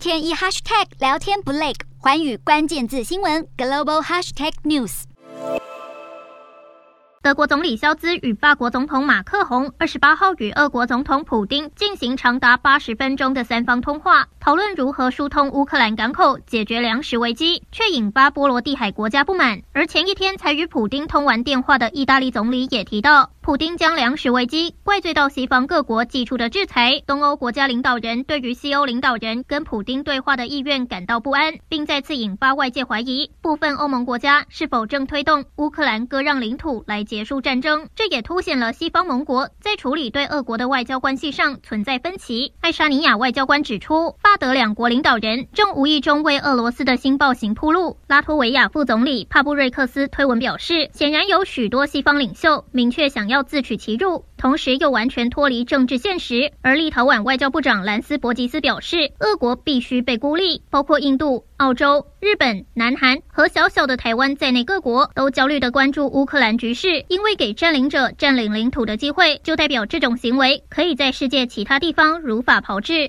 天一 hashtag 聊天不累，环宇关键字新闻 global hashtag news。德国总理肖兹与法国总统马克宏二十八号与俄国总统普丁进行长达八十分钟的三方通话，讨论如何疏通乌克兰港口，解决粮食危机，却引发波罗的海国家不满。而前一天才与普丁通完电话的意大利总理也提到，普丁将粮食危机怪罪到西方各国寄出的制裁。东欧国家领导人对于西欧领导人跟普丁对话的意愿感到不安，并再次引发外界怀疑，部分欧盟国家是否正推动乌克兰割让领土来。结束战争，这也凸显了西方盟国在处理对俄国的外交关系上存在分歧。爱沙尼亚外交官指出，法德两国领导人正无意中为俄罗斯的新暴行铺路。拉脱维亚副总理帕布瑞克斯推文表示，显然有许多西方领袖明确想要自取其辱，同时又完全脱离政治现实。而立陶宛外交部长兰斯伯吉斯表示，俄国必须被孤立，包括印度。澳洲、日本、南韩和小小的台湾在内，各国都焦虑地关注乌克兰局势，因为给占领者占领领土的机会，就代表这种行为可以在世界其他地方如法炮制。